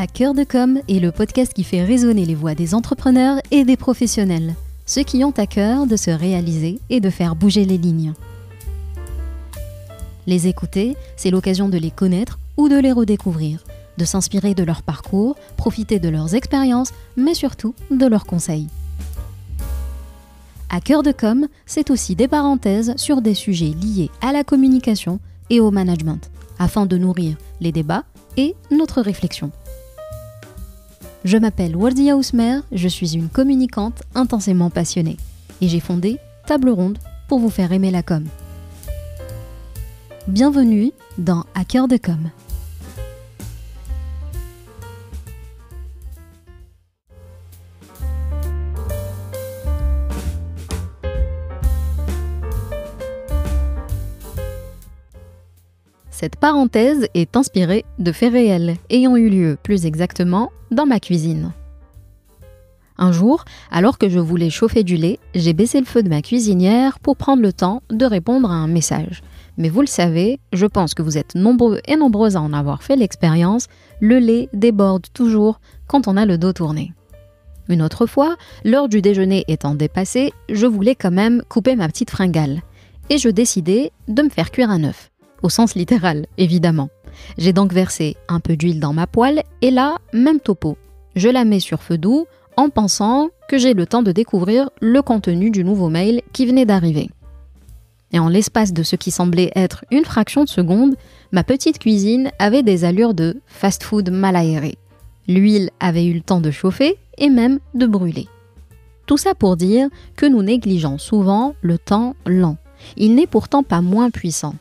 À cœur de com est le podcast qui fait résonner les voix des entrepreneurs et des professionnels, ceux qui ont à cœur de se réaliser et de faire bouger les lignes. Les écouter, c'est l'occasion de les connaître ou de les redécouvrir, de s'inspirer de leur parcours, profiter de leurs expériences, mais surtout de leurs conseils. À cœur de com, c'est aussi des parenthèses sur des sujets liés à la communication et au management, afin de nourrir les débats et notre réflexion. Je m'appelle Wardia Ousmer, je suis une communicante intensément passionnée et j'ai fondé Table Ronde pour vous faire aimer la com. Bienvenue dans Hacker de com. Cette parenthèse est inspirée de faits réels ayant eu lieu plus exactement dans ma cuisine. Un jour, alors que je voulais chauffer du lait, j'ai baissé le feu de ma cuisinière pour prendre le temps de répondre à un message. Mais vous le savez, je pense que vous êtes nombreux et nombreuses à en avoir fait l'expérience, le lait déborde toujours quand on a le dos tourné. Une autre fois, l'heure du déjeuner étant dépassée, je voulais quand même couper ma petite fringale. Et je décidai de me faire cuire un œuf au sens littéral, évidemment. J'ai donc versé un peu d'huile dans ma poêle et là, même topo. Je la mets sur feu doux en pensant que j'ai le temps de découvrir le contenu du nouveau mail qui venait d'arriver. Et en l'espace de ce qui semblait être une fraction de seconde, ma petite cuisine avait des allures de fast-food mal aéré. L'huile avait eu le temps de chauffer et même de brûler. Tout ça pour dire que nous négligeons souvent le temps lent. Il n'est pourtant pas moins puissant.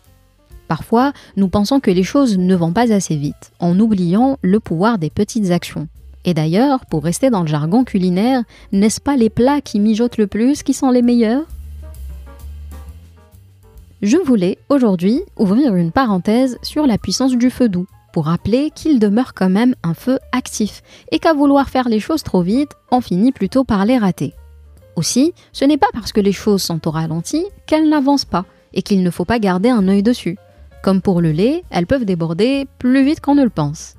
Parfois, nous pensons que les choses ne vont pas assez vite, en oubliant le pouvoir des petites actions. Et d'ailleurs, pour rester dans le jargon culinaire, n'est-ce pas les plats qui mijotent le plus qui sont les meilleurs? Je voulais aujourd'hui ouvrir une parenthèse sur la puissance du feu doux, pour rappeler qu'il demeure quand même un feu actif, et qu'à vouloir faire les choses trop vite, on finit plutôt par les rater. Aussi, ce n'est pas parce que les choses sont au ralenti qu'elles n'avancent pas, et qu'il ne faut pas garder un œil dessus. Comme pour le lait, elles peuvent déborder plus vite qu'on ne le pense.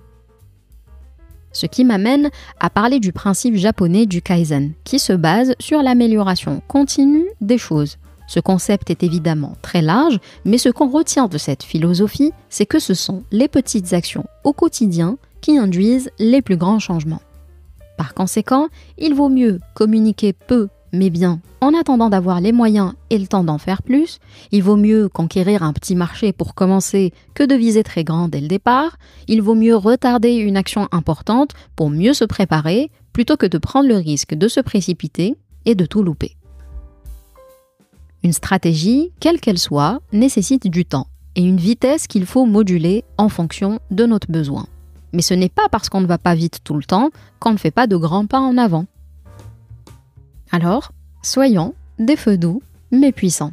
Ce qui m'amène à parler du principe japonais du kaizen, qui se base sur l'amélioration continue des choses. Ce concept est évidemment très large, mais ce qu'on retient de cette philosophie, c'est que ce sont les petites actions au quotidien qui induisent les plus grands changements. Par conséquent, il vaut mieux communiquer peu mais bien, en attendant d'avoir les moyens et le temps d'en faire plus, il vaut mieux conquérir un petit marché pour commencer que de viser très grand dès le départ, il vaut mieux retarder une action importante pour mieux se préparer plutôt que de prendre le risque de se précipiter et de tout louper. Une stratégie, quelle qu'elle soit, nécessite du temps et une vitesse qu'il faut moduler en fonction de notre besoin. Mais ce n'est pas parce qu'on ne va pas vite tout le temps qu'on ne fait pas de grands pas en avant. Alors, soyons des feux doux, mais puissants.